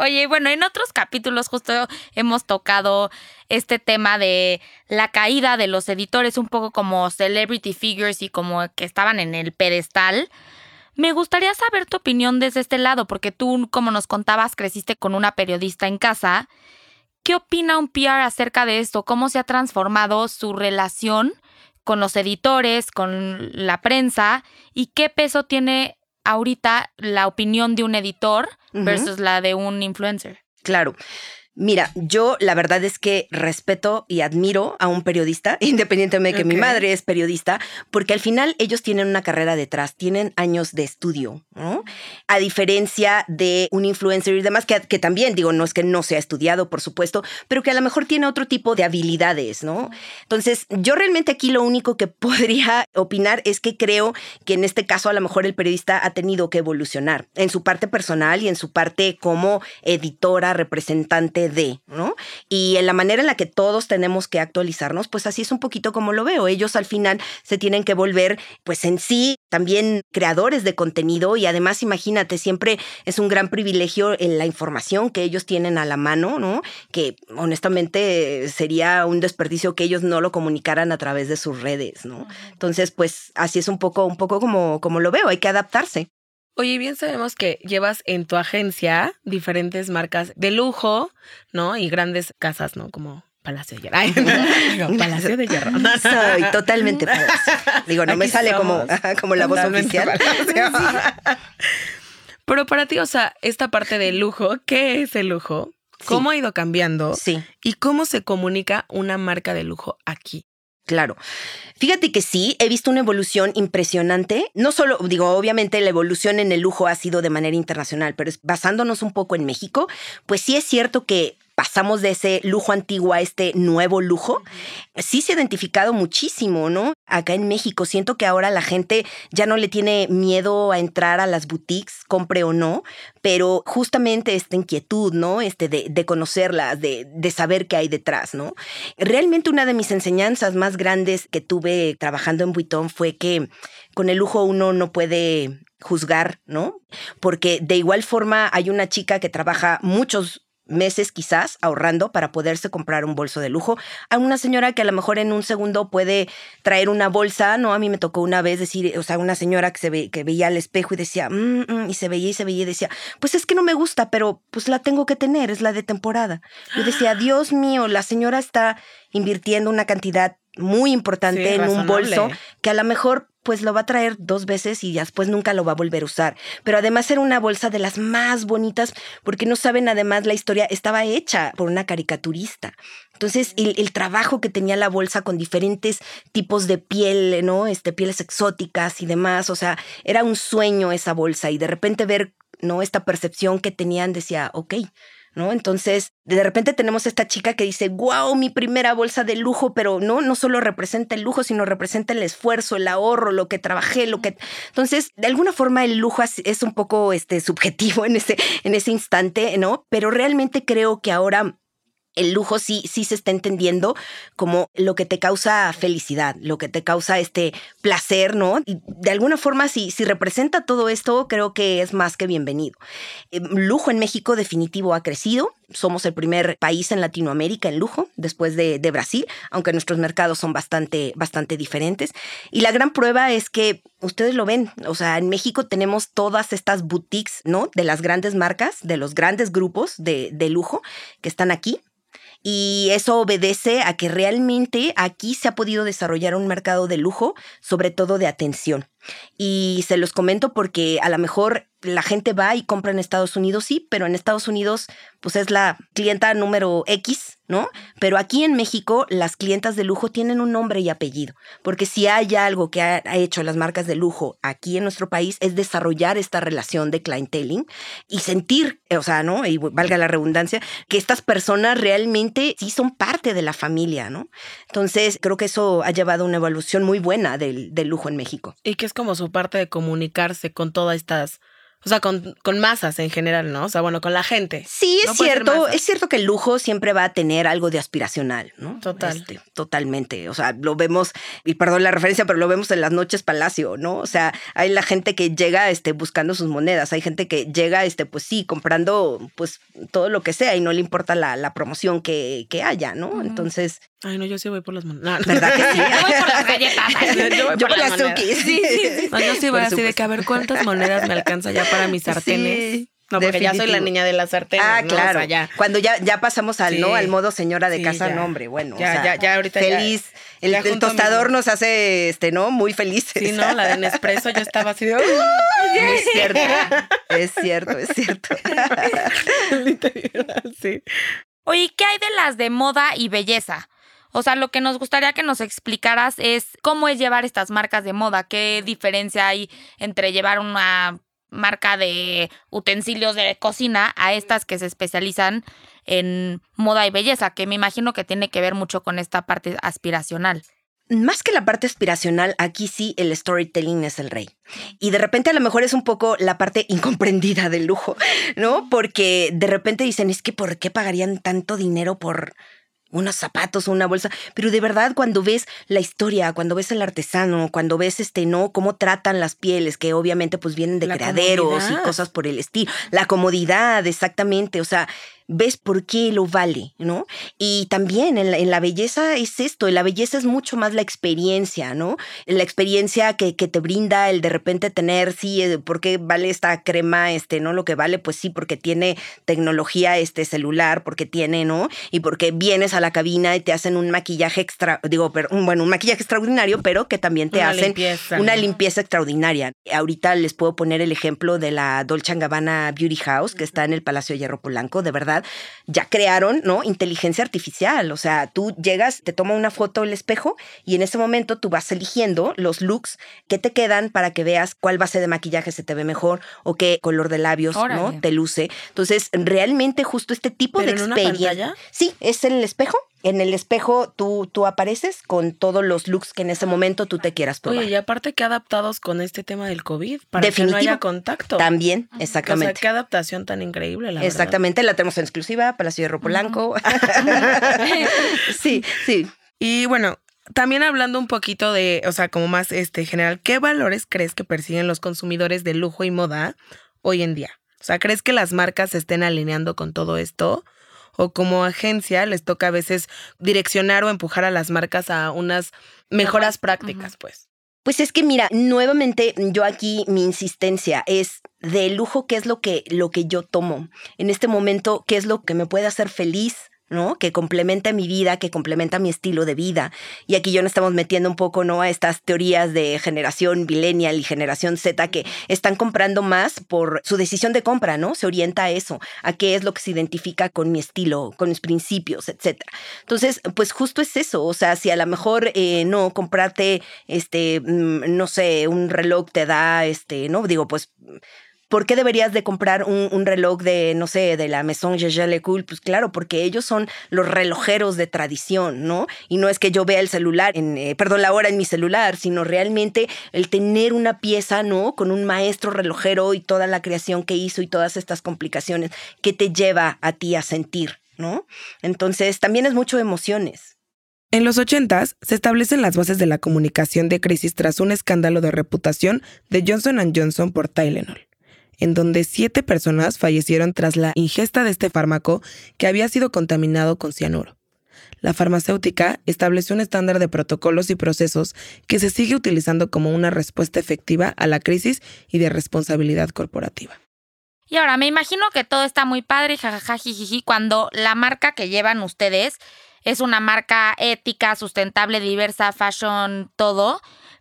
[SPEAKER 1] Oye, bueno, en otros capítulos justo hemos tocado este tema de la caída de los editores, un poco como celebrity figures y como que estaban en el pedestal. Me gustaría saber tu opinión desde este lado, porque tú, como nos contabas, creciste con una periodista en casa ¿Qué opina un PR acerca de esto? ¿Cómo se ha transformado su relación con los editores, con la prensa? ¿Y qué peso tiene ahorita la opinión de un editor versus la de un influencer?
[SPEAKER 3] Claro. Mira, yo la verdad es que respeto y admiro a un periodista, independientemente de que mi madre es periodista, porque al final ellos tienen una carrera detrás, tienen años de estudio, ¿no? A diferencia de un influencer y demás, que, que, también, digo, no es que no sea estudiado, por supuesto, pero que a lo mejor tiene otro tipo de habilidades, ¿no? Entonces, yo realmente aquí lo único que podría opinar es que creo que en este caso a lo mejor el periodista ha tenido que evolucionar en su parte personal y en su parte como editora, representante de, ¿no? Y en la manera en la que todos tenemos que actualizarnos, pues así es un poquito como lo veo. Ellos al final se tienen que volver, pues en sí, también creadores de contenido y además imagínate, siempre es un gran privilegio en la información que ellos tienen a la mano, ¿no? Que honestamente sería un desperdicio que ellos no lo comunicaran a través de sus redes, ¿no? Entonces, pues así es un poco, un poco como, como lo veo, hay que adaptarse.
[SPEAKER 2] Oye, bien sabemos que llevas en tu agencia diferentes marcas de lujo, ¿no? Y grandes casas, ¿no? Como Palacio de Hierro. Palacio de Hierro.
[SPEAKER 3] Soy totalmente palacio. Digo, no me sale como, como la voz oficial.
[SPEAKER 2] Pero para ti, o sea, esta parte del lujo, ¿qué es el lujo? ¿Cómo ha ido cambiando?
[SPEAKER 3] Sí.
[SPEAKER 2] ¿Y cómo se comunica una marca de lujo aquí?
[SPEAKER 3] Claro. Fíjate que sí, he visto una evolución impresionante. No solo, digo, obviamente la evolución en el lujo ha sido de manera internacional, pero basándonos un poco en México, pues sí es cierto que pasamos de ese lujo antiguo a este nuevo lujo, sí se ha identificado muchísimo, ¿no? Acá en México siento que ahora la gente ya no le tiene miedo a entrar a las boutiques, compre o no, pero justamente esta inquietud, ¿no? Este de, de conocerlas, de, de saber qué hay detrás, ¿no? Realmente una de mis enseñanzas más grandes que tuve trabajando en Vuitton fue que con el lujo uno no puede juzgar, ¿no? Porque de igual forma hay una chica que trabaja muchos meses quizás ahorrando para poderse comprar un bolso de lujo. A una señora que a lo mejor en un segundo puede traer una bolsa, ¿no? A mí me tocó una vez decir, o sea, una señora que, se ve, que veía al espejo y decía, mm, mm", y se veía y se veía y decía, pues es que no me gusta, pero pues la tengo que tener, es la de temporada. Yo decía, Dios mío, la señora está invirtiendo una cantidad muy importante en un bolso que a lo mejor pues lo va a traer dos veces y después nunca lo va a volver a usar. Pero además era una bolsa de las más bonitas porque no saben además la historia, estaba hecha por una caricaturista. Entonces, el, trabajo que tenía la bolsa con diferentes tipos de piel, ¿no? Este, pieles exóticas y demás, o sea, era un sueño esa bolsa y de repente ver, ¿no? Esta percepción que tenían, decía, ok, ¿no? Entonces, de repente tenemos esta chica que dice, wow, mi primera bolsa de lujo, pero no, no solo representa el lujo, sino representa el esfuerzo, el ahorro, lo que trabajé, lo que... Entonces, de alguna forma el lujo es un poco este, subjetivo en ese, en ese instante, ¿no? Pero realmente creo que ahora el lujo sí, sí se está entendiendo como lo que te causa felicidad, lo que te causa este placer, ¿no? De alguna forma, si, si representa todo esto, creo que es más que bienvenido. Eh, lujo en México definitivo ha crecido. Somos el primer país en Latinoamérica en lujo, después de, de Brasil, aunque nuestros mercados son bastante, bastante diferentes. Y la gran prueba es que ustedes lo ven, o sea, en México tenemos todas estas boutiques, ¿no? De las grandes marcas, de los grandes grupos de, de lujo que están aquí y eso obedece a que realmente aquí se ha podido desarrollar un mercado de lujo, sobre todo de atención. Y se los comento porque a lo mejor la gente va y compra en Estados Unidos, sí, pero en Estados Unidos pues es la clienta número X ¿no? Pero aquí en México las clientas de lujo tienen un nombre y apellido, porque si hay algo que ha, hecho las marcas de lujo aquí en nuestro país es desarrollar esta relación de clienteling y sentir, o sea, ¿no? Y valga la redundancia, que estas personas realmente sí son parte de la familia, ¿no? Entonces, creo que eso ha llevado a una evolución muy buena del, del lujo en México.
[SPEAKER 2] Y que es como su parte de comunicarse con todas estas o sea, con, con, masas en general, ¿no? O sea, bueno, con la gente.
[SPEAKER 3] Sí, es cierto. Es cierto que el lujo siempre va a tener algo de aspiracional, ¿no?
[SPEAKER 2] Total.
[SPEAKER 3] Este, totalmente. O sea, lo vemos, y perdón la referencia, pero lo vemos en las noches palacio, ¿no? O sea, hay la gente que llega este, buscando sus monedas, hay gente que llega, este, pues sí, comprando pues todo lo que sea y no le importa la, la promoción que, que, haya, ¿no? Entonces.
[SPEAKER 2] Ay, no, yo sí voy por las monedas.
[SPEAKER 3] ¿Verdad que sí?
[SPEAKER 1] yo voy por las galletas.
[SPEAKER 2] yo voy por, las,
[SPEAKER 3] cookies. Sí,
[SPEAKER 2] sí, No, yo sí voy así de que a ver cuántas monedas me alcanza ya para mis sartenes. no, porque ya soy la niña de las sartenes.
[SPEAKER 3] Ah, claro. ya. Cuando ya, ya pasamos al no, al modo señora de casa, no, hombre, bueno. Ya, ya, ya ahorita. Feliz. el, el, tostador nos hace, este, ¿no? Muy felices.
[SPEAKER 2] Sí, no, la de Nespresso yo estaba así de.
[SPEAKER 3] es cierto. Es cierto, es cierto.
[SPEAKER 2] Literal, sí.
[SPEAKER 1] Oye, ¿qué hay de las de moda y belleza? O sea, lo que nos gustaría que nos explicaras es cómo es llevar estas marcas de moda, qué diferencia hay entre llevar una marca de utensilios de cocina a estas que se especializan en moda y belleza, que me imagino que tiene que ver mucho con esta parte aspiracional
[SPEAKER 3] más que la parte aspiracional, aquí sí el storytelling es el rey. Y de repente a lo mejor es un poco la parte incomprendida del lujo, ¿no? Porque de repente dicen, es que ¿por qué pagarían tanto dinero por unos zapatos o una bolsa, pero de verdad cuando ves la historia, cuando ves el artesano, cuando ves este no cómo tratan las pieles, que obviamente pues vienen de criaderos y cosas por el estilo, la comodidad, exactamente, o sea, ves por qué lo vale, ¿no? Y también en la, belleza es esto, la belleza es mucho más la experiencia, ¿no? La experiencia que, que te brinda el de repente tener, sí, eh, ¿por qué vale esta crema, este, no? Lo que vale, pues sí, porque tiene tecnología, este, celular, porque tiene, ¿no? Y porque vienes a la cabina y te hacen un maquillaje extra, digo, pero, bueno, un maquillaje extraordinario, pero que también te hacen una limpieza extraordinaria. Ahorita les puedo poner el ejemplo de la Dolce Gabbana Beauty House, que está en el Palacio de Hierro Polanco, de verdad ya crearon, ¿no? Inteligencia artificial. O sea, tú llegas, te toma una foto el espejo y en ese momento tú vas eligiendo los looks que te quedan para que veas cuál base de maquillaje se te ve mejor o qué color de labios, ¿no? Te luce. Entonces, realmente justo este tipo de experiencia. Sí, es el espejo en el espejo tú, tú apareces con todos los looks que en ese momento tú te quieras probar.
[SPEAKER 2] Oye, y aparte que adaptados con este tema del COVID para que no haya contacto.
[SPEAKER 3] También, exactamente.
[SPEAKER 2] O sea, qué adaptación tan increíble, la
[SPEAKER 3] Exactamente, la tenemos en exclusiva, Palacio de Ropolanco. sí, sí.
[SPEAKER 2] Y bueno, también hablando un poquito de, o sea, como más este general, ¿qué valores crees que persiguen los consumidores de lujo y moda hoy en día? O sea, ¿crees que las marcas se estén alineando con todo esto? o como agencia les toca a veces direccionar o empujar a las marcas a unas mejoras prácticas, pues.
[SPEAKER 3] Pues es que mira, nuevamente yo aquí mi insistencia es de lujo qué es lo que lo que yo tomo. En este momento, qué es lo que me puede hacer feliz, ¿no? Que complementa mi vida, que complementa mi estilo de vida. Y aquí yo nos estamos metiendo un poco, ¿no? A estas teorías de generación millennial y generación Z que están comprando más por su decisión de compra, ¿no? Se orienta a eso, a qué es lo que se identifica con mi estilo, con mis principios, etc. Entonces, pues justo es eso. O sea, si a lo mejor eh, no comprarte, este, mm, no sé, un reloj te da, este, ¿no? Digo, pues ¿Por qué deberías de comprar un, reloj de, no sé, de la Maison Le Cool? Pues claro, porque ellos son los relojeros de tradición, ¿no? Y no es que yo vea el celular, en, eh, perdón, la hora en mi celular, sino realmente el tener una pieza, ¿no? Con un maestro relojero y toda la creación que hizo y todas estas complicaciones que te lleva a ti a sentir, ¿no? Entonces, también es mucho emociones.
[SPEAKER 2] En los 80 se establecen las bases de la comunicación de crisis tras un escándalo de reputación de Johnson Johnson por Tylenol en donde siete personas fallecieron tras la ingesta de este fármaco que había sido contaminado con cianuro. La farmacéutica estableció un estándar de protocolos y procesos que se sigue utilizando como una respuesta efectiva a la crisis y de responsabilidad corporativa.
[SPEAKER 1] Y ahora, me imagino que todo está muy padre, jajaja, cuando la marca que llevan ustedes es una marca ética, sustentable, diversa, fashion, todo.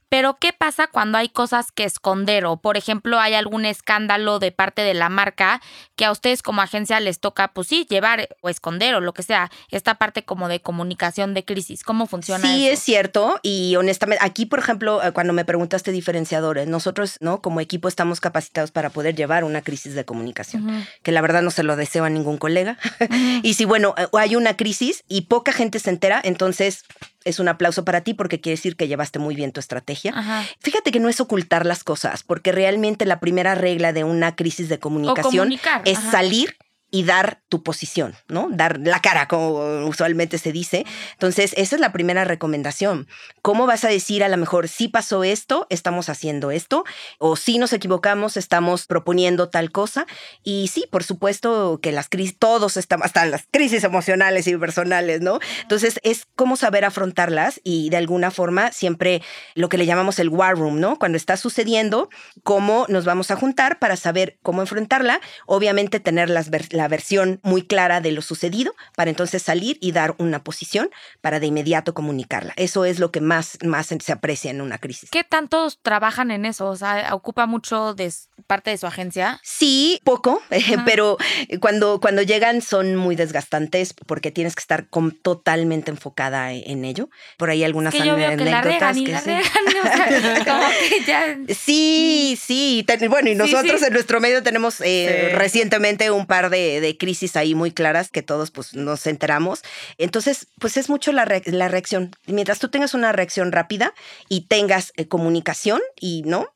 [SPEAKER 4] Pero ¿qué pasa cuando hay cosas que esconder o, por ejemplo, hay algún escándalo de parte de la marca que a ustedes como agencia les toca, pues sí, llevar o esconder o lo que sea, esta parte como de comunicación de crisis? ¿Cómo funciona
[SPEAKER 3] Sí,
[SPEAKER 4] eso?
[SPEAKER 3] es cierto. Y honestamente, aquí, por ejemplo, eh, cuando me preguntaste diferenciadores, nosotros, ¿no? Como equipo estamos capacitados para poder llevar una crisis de comunicación, que la verdad no se lo deseo a ningún colega. Y si, bueno, eh, hay una crisis y poca gente se entera, entonces es un aplauso para ti porque quiere decir que llevaste muy bien tu estrategia.
[SPEAKER 4] Ajá.
[SPEAKER 3] Fíjate que no es ocultar las cosas, porque realmente la primera regla de una crisis de comunicación es
[SPEAKER 4] ajá.
[SPEAKER 3] salir y dar tu posición, ¿no? Dar la cara, como usualmente se dice. Entonces, esa es la primera recomendación. ¿Cómo vas a decir a lo mejor si pasó esto, estamos haciendo esto? O si nos equivocamos, estamos proponiendo tal cosa? Y sí, por supuesto que las crisis, todos estamos, hasta las crisis emocionales y personales, ¿no? Entonces, es cómo saber afrontarlas y de alguna forma siempre lo que le llamamos el war room, ¿no? Cuando está sucediendo, cómo nos vamos a juntar para saber cómo enfrentarla. Obviamente tener las ver- la versión muy clara de lo sucedido para entonces salir y dar una posición para de inmediato comunicarla. Eso es lo que más, más se aprecia en una crisis.
[SPEAKER 4] ¿Qué tantos trabajan en eso? O sea, ocupa mucho de parte de su agencia.
[SPEAKER 3] Sí, poco,
[SPEAKER 4] Ajá.
[SPEAKER 3] pero cuando, cuando llegan son muy desgastantes porque tienes que estar com- totalmente enfocada en, en ello. Por ahí algunas
[SPEAKER 4] Es que yo veo que la
[SPEAKER 3] anécdotas
[SPEAKER 4] regan y
[SPEAKER 3] que
[SPEAKER 4] la
[SPEAKER 3] sí.
[SPEAKER 4] regan. O sea, como que ya.
[SPEAKER 3] Sí, sí. ten- bueno, y nosotros
[SPEAKER 4] sí.
[SPEAKER 3] en nuestro medio tenemos eh, recientemente un par de, de crisis ahí muy claras que todos pues nos enteramos. Entonces, pues es mucho la, re- la reacción. Mientras tú tengas una reacción rápida y tengas eh, comunicación y no,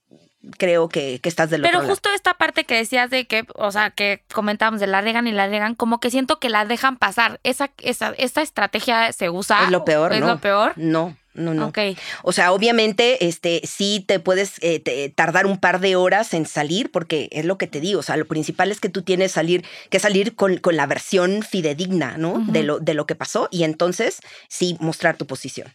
[SPEAKER 3] creo que, que estás del
[SPEAKER 4] Pero
[SPEAKER 3] otro lado.
[SPEAKER 4] justo esta parte que decías de que, o sea, que comentábamos de la regan y la regan, como que siento que la dejan pasar. Esa, esa, esta estrategia se usa.
[SPEAKER 3] Es lo peor,
[SPEAKER 4] Es
[SPEAKER 3] ¿no?
[SPEAKER 4] lo peor.
[SPEAKER 3] No, no, no.
[SPEAKER 4] Ok.
[SPEAKER 3] O sea, obviamente, este, sí te puedes eh, te- tardar un par de horas en salir, porque es lo que te digo. O sea, lo principal es que tú tienes salir, que salir con, con la versión fidedigna, ¿no? De, lo, de lo que pasó, y entonces sí mostrar tu posición.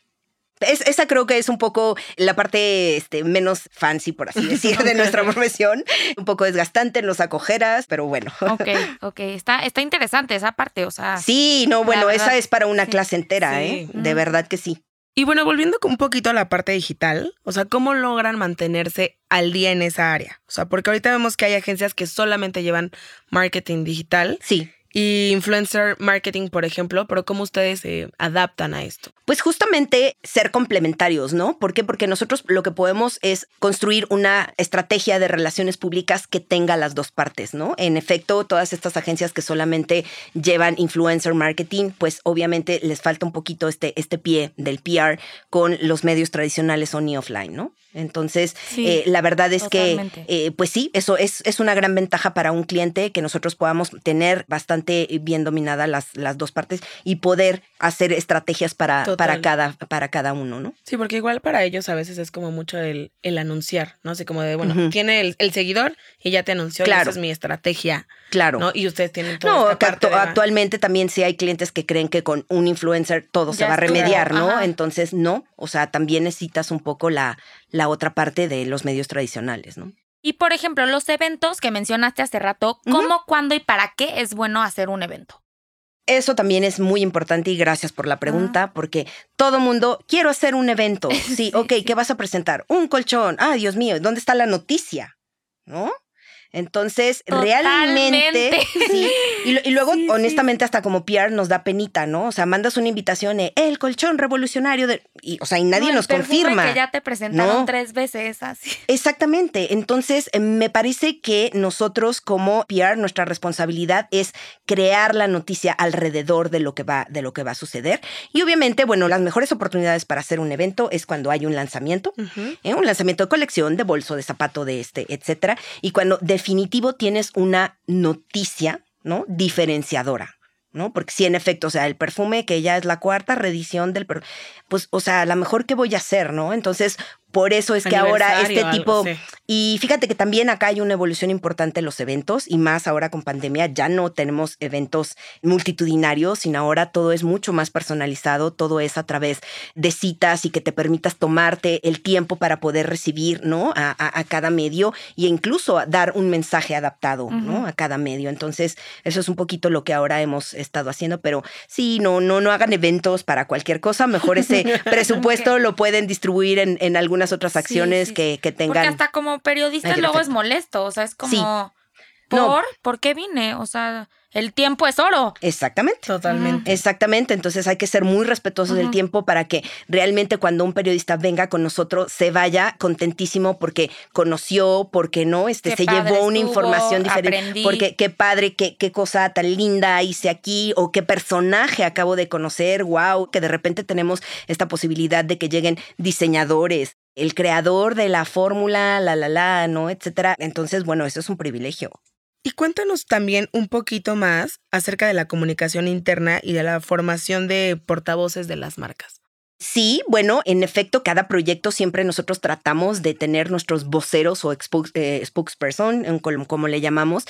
[SPEAKER 3] Es- esa creo que es un poco la parte este, menos fancy, por así decir, de nuestra profesión. Un poco desgastante en los acogeras, pero bueno.
[SPEAKER 4] Ok, ok. Está, está interesante esa parte, o sea.
[SPEAKER 3] Sí, no, bueno,
[SPEAKER 4] verdad,
[SPEAKER 3] esa es para una
[SPEAKER 4] sí.
[SPEAKER 3] clase entera,
[SPEAKER 2] Sí.
[SPEAKER 3] ¿eh? De verdad que sí.
[SPEAKER 2] Y bueno, volviendo un poquito a la parte digital, o sea, ¿cómo logran mantenerse al día en esa área? O sea, porque ahorita vemos que hay agencias que solamente llevan marketing digital
[SPEAKER 3] Sí.
[SPEAKER 2] Y influencer marketing, por ejemplo, pero ¿cómo ustedes se adaptan a esto?
[SPEAKER 3] Pues justamente ser complementarios, ¿no? ¿Por qué? Porque nosotros lo que podemos es construir una estrategia de relaciones públicas que tenga las dos partes, ¿no? En efecto, todas estas agencias que solamente llevan influencer marketing, pues obviamente les falta un poquito este, este pie del PR con los medios tradicionales on y offline, ¿no? Entonces,
[SPEAKER 4] Sí,
[SPEAKER 3] eh, la verdad es
[SPEAKER 4] totalmente.
[SPEAKER 3] que, eh, pues sí, eso es, es una gran ventaja para un cliente que nosotros podamos tener bastante bien dominadas las, las dos partes y poder hacer estrategias para,
[SPEAKER 2] Total.
[SPEAKER 3] para, cada, para cada uno, ¿no?
[SPEAKER 2] Sí, porque igual para ellos a veces es como mucho el, el anunciar, ¿no? Así como de, bueno, tiene el, el seguidor y ya te anunció, y
[SPEAKER 3] Claro.
[SPEAKER 2] esa es mi estrategia,
[SPEAKER 3] Claro.
[SPEAKER 2] ¿no? Y ustedes tienen toda
[SPEAKER 3] No,
[SPEAKER 2] esta
[SPEAKER 3] que
[SPEAKER 2] parte
[SPEAKER 3] actu-
[SPEAKER 2] de-
[SPEAKER 3] actualmente también sí hay clientes que creen que con un influencer todo se va a remediar, ¿no?
[SPEAKER 4] ajá.
[SPEAKER 3] Entonces, no. O sea, también necesitas un poco la, la otra parte de los medios tradicionales, ¿no?
[SPEAKER 4] Y por ejemplo, los eventos que mencionaste hace rato, ¿cómo, cuándo y para qué es bueno hacer un evento?
[SPEAKER 3] Eso también es muy importante y gracias por la pregunta, porque todo mundo, quiero hacer un evento. Sí, ok, ¿qué vas a presentar? Un colchón. Ah, Dios mío, ¿dónde está la noticia? ¿No? Entonces, realmente, sí. Y, y luego,
[SPEAKER 4] Sí, sí.
[SPEAKER 3] honestamente, hasta como PR nos da penita, ¿no? O sea, mandas una invitación, eh, el colchón revolucionario, de, y, o sea, y nadie
[SPEAKER 4] No,
[SPEAKER 3] nos confirma.
[SPEAKER 4] Que ya te presentaron
[SPEAKER 3] No.
[SPEAKER 4] tres veces así.
[SPEAKER 3] Exactamente. Entonces, me parece que nosotros como PR, nuestra responsabilidad es crear la noticia alrededor de lo que va, de lo que va a suceder. Y obviamente, bueno, las mejores oportunidades para hacer un evento es cuando hay un lanzamiento. ¿eh? un lanzamiento de colección, de bolso, de zapato, de este, etcétera. Y cuando definitivo tienes una noticia, ¿no? Diferenciadora. ¿no? Porque sí, en efecto, o sea, el perfume que ya es la cuarta reedición del perfume, pues, o sea, a lo mejor qué voy a hacer, ¿no? Entonces, por eso es que ahora este
[SPEAKER 2] algo
[SPEAKER 3] tipo, y fíjate que también acá hay una evolución importante en los eventos y más ahora con pandemia ya no tenemos eventos multitudinarios, sino ahora todo es mucho más personalizado, todo es a través de citas y que te permitas tomarte el tiempo para poder recibir, ¿no? A, a- a cada medio e incluso dar un mensaje adaptado, ¿no? A cada medio. Entonces, eso es un poquito lo que ahora hemos estado haciendo, pero sí, no, no, no hagan eventos para cualquier cosa, mejor ese presupuesto lo pueden distribuir en, en alguna algunas otras acciones
[SPEAKER 4] sí,
[SPEAKER 3] que, que tengan.
[SPEAKER 4] Porque hasta como periodista
[SPEAKER 3] Ay,
[SPEAKER 4] luego es molesto, o sea, es como,
[SPEAKER 3] Sí.
[SPEAKER 4] ¿por?
[SPEAKER 3] No.
[SPEAKER 4] ¿Por qué vine? O sea, el tiempo es oro.
[SPEAKER 3] Exactamente.
[SPEAKER 2] Totalmente.
[SPEAKER 3] Exactamente, entonces hay que ser muy respetuosos del tiempo para que realmente cuando un periodista venga con nosotros se vaya contentísimo porque conoció, porque no, este
[SPEAKER 4] Qué
[SPEAKER 3] se llevó una información diferente,
[SPEAKER 4] aprendí.
[SPEAKER 3] porque qué padre, qué, qué cosa tan linda hice aquí o qué personaje acabo de conocer, wow, que de repente tenemos esta posibilidad de que lleguen diseñadores, el creador de la fórmula, la la la, no, etcétera. Entonces, bueno, eso es un privilegio.
[SPEAKER 2] Y cuéntanos también un poquito más acerca de la comunicación interna y de la formación de portavoces de las marcas.
[SPEAKER 3] Sí, bueno, en efecto, cada proyecto siempre nosotros tratamos de tener nuestros voceros o eh, spokesperson, como le llamamos.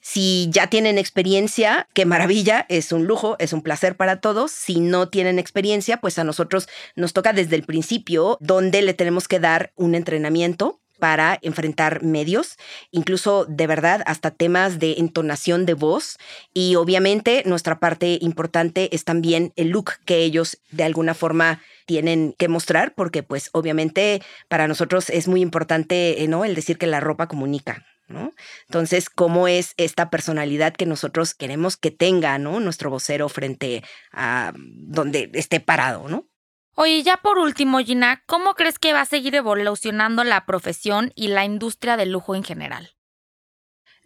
[SPEAKER 3] Si ya tienen experiencia, qué maravilla, es un lujo, es un placer para todos. Si no tienen experiencia, pues a nosotros nos toca desde el principio, donde le tenemos que dar un entrenamiento para enfrentar medios, incluso de verdad hasta temas de entonación de voz y obviamente nuestra parte importante es también el look que ellos de alguna forma tienen que mostrar porque pues obviamente para nosotros es muy importante, eh, ¿no? El decir que la ropa comunica. ¿No? Entonces, ¿cómo es esta personalidad que nosotros queremos que tenga, ¿no? Nuestro vocero frente a donde esté parado, ¿no?
[SPEAKER 4] Oye, ya por último, Gina, ¿cómo crees que va a seguir evolucionando la profesión y la industria del lujo en general?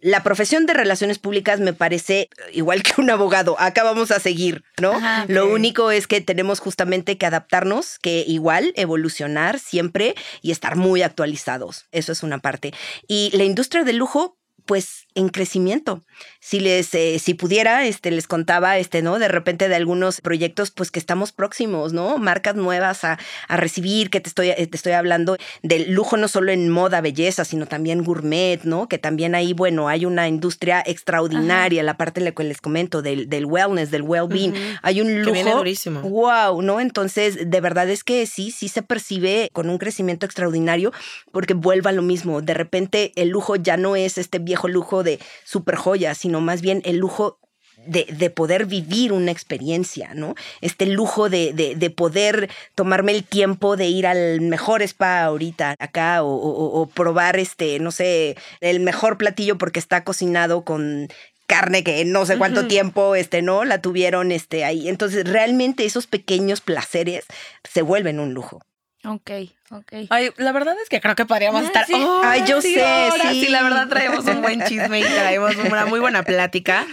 [SPEAKER 3] La profesión de relaciones públicas me parece igual que un abogado. Acá vamos a seguir, ¿no?
[SPEAKER 4] Ajá,
[SPEAKER 3] Lo único es que tenemos justamente que adaptarnos, que igual evolucionar siempre y estar muy actualizados. Eso es una parte. Y la industria del lujo, pues en crecimiento. Si les, eh, si pudiera, este, les contaba, este, ¿no? De repente de algunos proyectos, pues que estamos próximos, ¿no? Marcas nuevas a, a recibir, que te estoy, eh, te estoy hablando del lujo no solo en moda, belleza, sino también gourmet, ¿no? Que también ahí, bueno, hay una industria extraordinaria, la parte de la que les comento, del, del wellness, del well-being. Hay un
[SPEAKER 2] Que
[SPEAKER 3] lujo.
[SPEAKER 2] viene durísimo.
[SPEAKER 3] Wow, ¿no? Entonces, de verdad es que sí, sí se percibe con un crecimiento extraordinario porque vuelva lo mismo. De repente, el lujo ya no es este viejo lujo de super joyas, sino más bien el lujo de, de poder vivir una experiencia, ¿no? Este lujo de, de, de poder tomarme el tiempo de ir al mejor spa ahorita acá o, o- o probar este, no sé, el mejor platillo porque está cocinado con carne que no sé cuánto tiempo este no la tuvieron este ahí. Entonces realmente esos pequeños placeres se vuelven un lujo
[SPEAKER 4] Ok, ok.
[SPEAKER 2] Ay, la verdad es que creo que podríamos
[SPEAKER 4] Ah,
[SPEAKER 2] estar.
[SPEAKER 4] sí.
[SPEAKER 3] Ay, yo sé, sí.
[SPEAKER 2] Y la verdad traemos un buen chisme y traemos una muy buena plática.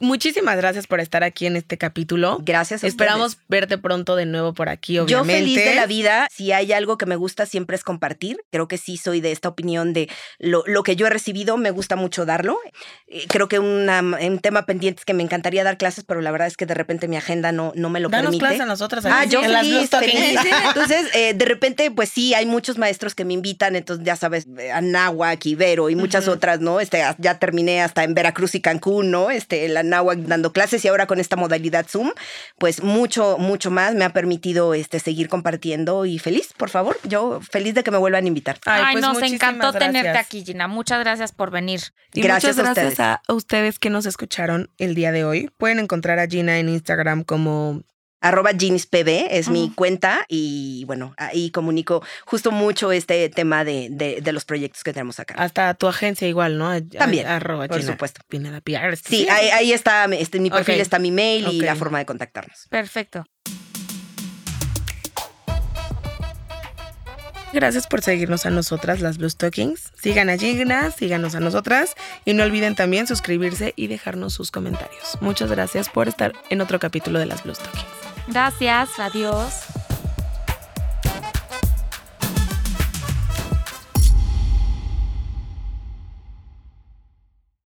[SPEAKER 2] Muchísimas gracias por estar aquí en este capítulo.
[SPEAKER 3] gracias a
[SPEAKER 2] Esperamos
[SPEAKER 3] ustedes.
[SPEAKER 2] verte pronto de nuevo por aquí,
[SPEAKER 3] Yo
[SPEAKER 2] obviamente.
[SPEAKER 3] feliz de la vida, si hay algo que me gusta siempre es compartir. Creo que sí soy de esta opinión de lo, lo que yo he recibido, me gusta mucho darlo. Eh, Creo que una- un tema pendiente es que me encantaría dar clases, pero la verdad es que de repente mi agenda no, no me lo
[SPEAKER 2] Danos
[SPEAKER 3] permite.
[SPEAKER 2] clases a nosotras.
[SPEAKER 3] Ah, yo
[SPEAKER 2] en las
[SPEAKER 3] feliz,
[SPEAKER 2] Stockings.
[SPEAKER 3] feliz. Entonces, eh, de repente, pues sí, hay muchos maestros que me invitan, entonces ya sabes, eh, Anáhuac, Ibero y muchas otras, ¿no? Este, ya terminé hasta en Veracruz y Cancún, ¿no? Este, Anáhuac dando clases y ahora con esta modalidad Zoom, pues mucho, mucho más me ha permitido este, seguir compartiendo y feliz, por favor, yo feliz de que me vuelvan a invitar.
[SPEAKER 2] Ay,
[SPEAKER 4] Ay,
[SPEAKER 2] pues
[SPEAKER 4] nos encantó tenerte aquí, Gina. Muchas gracias por venir.
[SPEAKER 2] Y
[SPEAKER 3] Gracias
[SPEAKER 2] muchas
[SPEAKER 3] a
[SPEAKER 2] gracias
[SPEAKER 3] ustedes.
[SPEAKER 2] a ustedes que nos escucharon el día de hoy. Pueden encontrar a Gina en Instagram como
[SPEAKER 3] Arroba GenisPB es mi cuenta y bueno, ahí comunico justo mucho este tema de, de- de los proyectos que tenemos acá.
[SPEAKER 2] hasta tu agencia igual, ¿no?
[SPEAKER 3] También,
[SPEAKER 2] a- arroba
[SPEAKER 3] por
[SPEAKER 2] Gina
[SPEAKER 3] supuesto.
[SPEAKER 2] Pineda PR.
[SPEAKER 3] Sí, ahí, ahí está, este, mi perfil está mi mail y la forma de contactarnos.
[SPEAKER 4] Perfecto.
[SPEAKER 2] Gracias por seguirnos a nosotras, las Blue Stockings. Sigan a Gina, síganos a nosotras y no olviden también suscribirse y dejarnos sus comentarios. Muchas gracias por estar en otro capítulo de las Blue Stockings.
[SPEAKER 4] Gracias. Adiós.